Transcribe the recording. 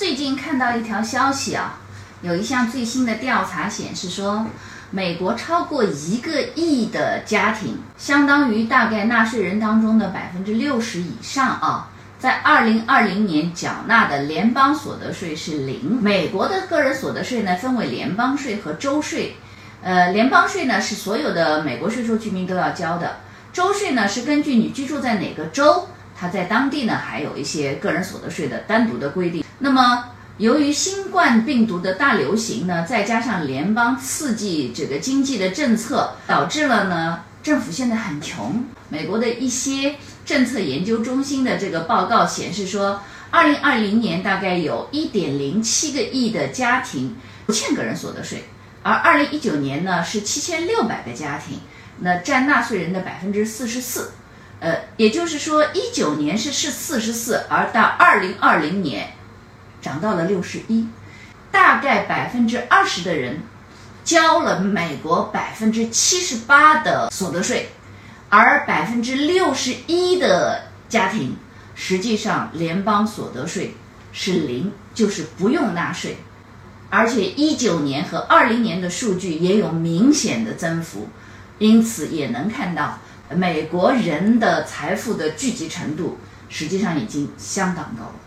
最近看到一条消息啊，有一项最新的调查显示说，美国超过一个亿的家庭，相当于大概纳税人当中的百分之六十以上啊，在二零二零年缴纳的联邦所得税是零。美国的个人所得税呢，分为联邦税和州税。呃，联邦税呢是所有的美国税收居民都要交的，州税呢是根据你居住在哪个州。它在当地呢，还有一些个人所得税的单独的规定。那么，由于新冠病毒的大流行呢，再加上联邦刺激这个经济的政策，导致了呢，政府现在很穷。美国的一些政策研究中心的这个报告显示说，二零二零年大概有一点零七个亿的家庭不欠个人所得税，而二零一九年呢是七千六百个家庭，那占纳税人的百分之四十四。呃，也就是说，一九年是是四十四，而到二零二零年，涨到了六十一，大概百分之二十的人交了美国百分之七十八的所得税，而百分之六十一的家庭实际上联邦所得税是零，就是不用纳税，而且一九年和二零年的数据也有明显的增幅，因此也能看到。美国人的财富的聚集程度，实际上已经相当高了。